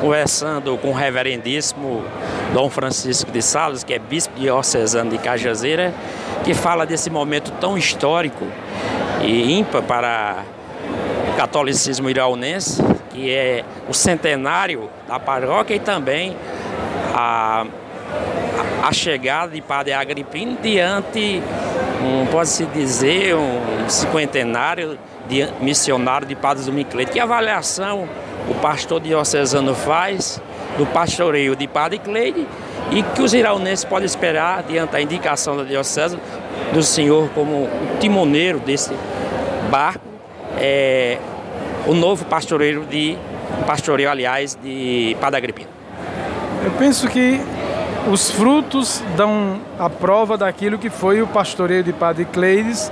conversando com o reverendíssimo Dom Francisco de Sales, que é bispo diocesano de Cajazeira, que fala desse momento tão histórico e ímpar para o catolicismo iraunense, que é o centenário da paróquia e também a, a chegada de Padre Agripino diante, um, pode-se dizer, um cinquentenário de missionário de Padre Zumicleide. Que avaliação o pastor diocesano faz do pastoreio de Padre Cleide e que os iraunenses podem esperar diante da indicação da diocese do senhor como timoneiro desse barco, é, o novo pastoreiro de pastoreio, aliás, de Padre Agripino. Eu penso que os frutos dão a prova daquilo que foi o pastoreio de Padre Cleides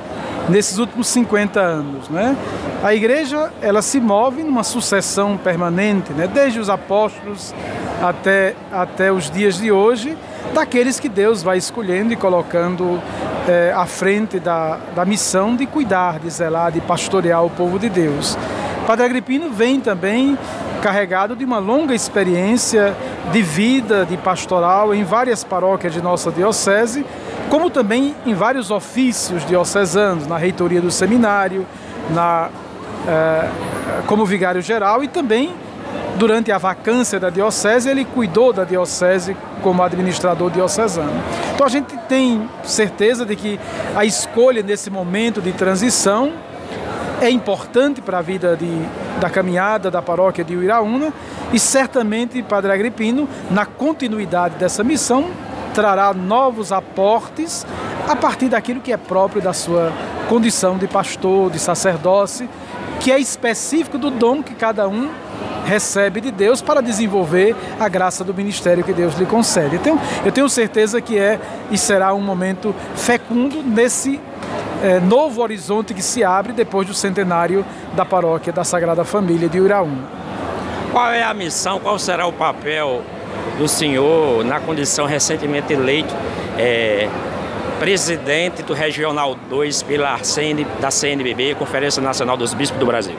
nesses últimos 50 anos, né? A igreja, ela se move numa sucessão permanente, né? Desde os apóstolos até, até os dias de hoje, daqueles que Deus vai escolhendo e colocando é, à frente da, da missão de cuidar, de zelar, de pastorear o povo de Deus. Padre Agripino vem também carregado de uma longa experiência de vida, de pastoral em várias paróquias de nossa diocese, como também em vários ofícios diocesanos, na reitoria do seminário, na, eh, como vigário geral e também durante a vacância da diocese, ele cuidou da diocese como administrador diocesano. Então a gente tem certeza de que a escolha nesse momento de transição é importante para a vida de, da caminhada da paróquia de Uiraúna e certamente Padre Agripino, na continuidade dessa missão, trará novos aportes a partir daquilo que é próprio da sua condição de pastor, de sacerdócio, que é específico do dom que cada um recebe de Deus para desenvolver a graça do ministério que Deus lhe concede. Então, eu tenho certeza que é e será um momento fecundo nesse é, novo horizonte que se abre depois do centenário da paróquia da Sagrada Família de Uraúna. Qual é a missão, qual será o papel do senhor na condição recentemente eleito é, presidente do Regional 2 pela CN, da CNBB, Conferência Nacional dos Bispos do Brasil?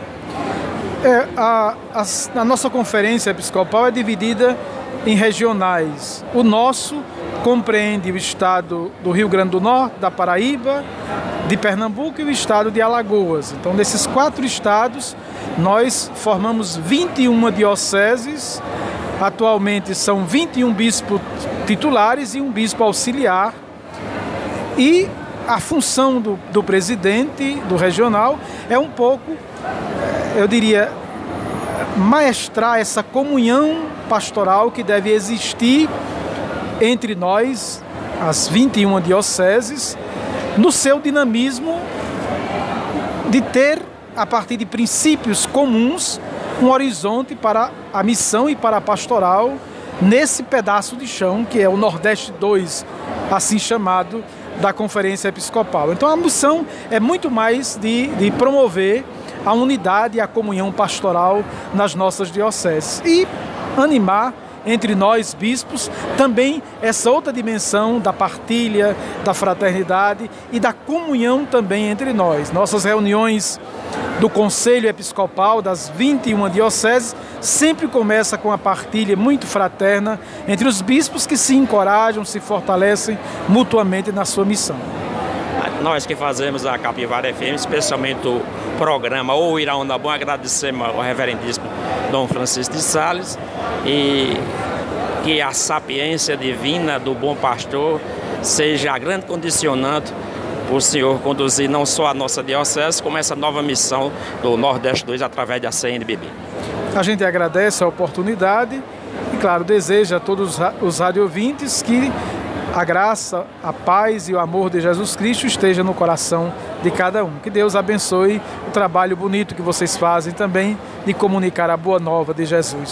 É, a, a, a nossa conferência episcopal é dividida em regionais. O nosso compreende o estado do Rio Grande do Norte, da Paraíba, de Pernambuco e o estado de Alagoas. Então, nesses quatro estados, nós formamos 21 dioceses. Atualmente são 21 bispos titulares e um bispo auxiliar. E a função do, do presidente do regional é um pouco, eu diria, maestrar essa comunhão pastoral que deve existir entre nós, as 21 dioceses, no seu dinamismo de ter, a partir de princípios comuns, um horizonte para a missão e para a pastoral nesse pedaço de chão que é o Nordeste 2, assim chamado, da Conferência Episcopal. Então a missão é muito mais de, de promover a unidade e a comunhão pastoral nas nossas dioceses e animar entre nós bispos, também essa outra dimensão da partilha, da fraternidade e da comunhão também entre nós. Nossas reuniões do Conselho Episcopal das 21 dioceses sempre começa com a partilha muito fraterna entre os bispos que se encorajam, se fortalecem mutuamente na sua missão. Nós que fazemos a Capivara FM, especialmente o programa O Irão da Bom, agradecemos ao reverendíssimo Dom Francisco de Sales e que a sapiência divina do bom pastor seja a grande condicionante para o Senhor conduzir não só a nossa diocese, como essa nova missão do Nordeste 2 através da CNBB. A gente agradece a oportunidade e, claro, deseja a todos os radiovintes que a graça, a paz e o amor de Jesus Cristo esteja no coração de cada um. Que Deus abençoe o trabalho bonito que vocês fazem também de comunicar a boa nova de Jesus.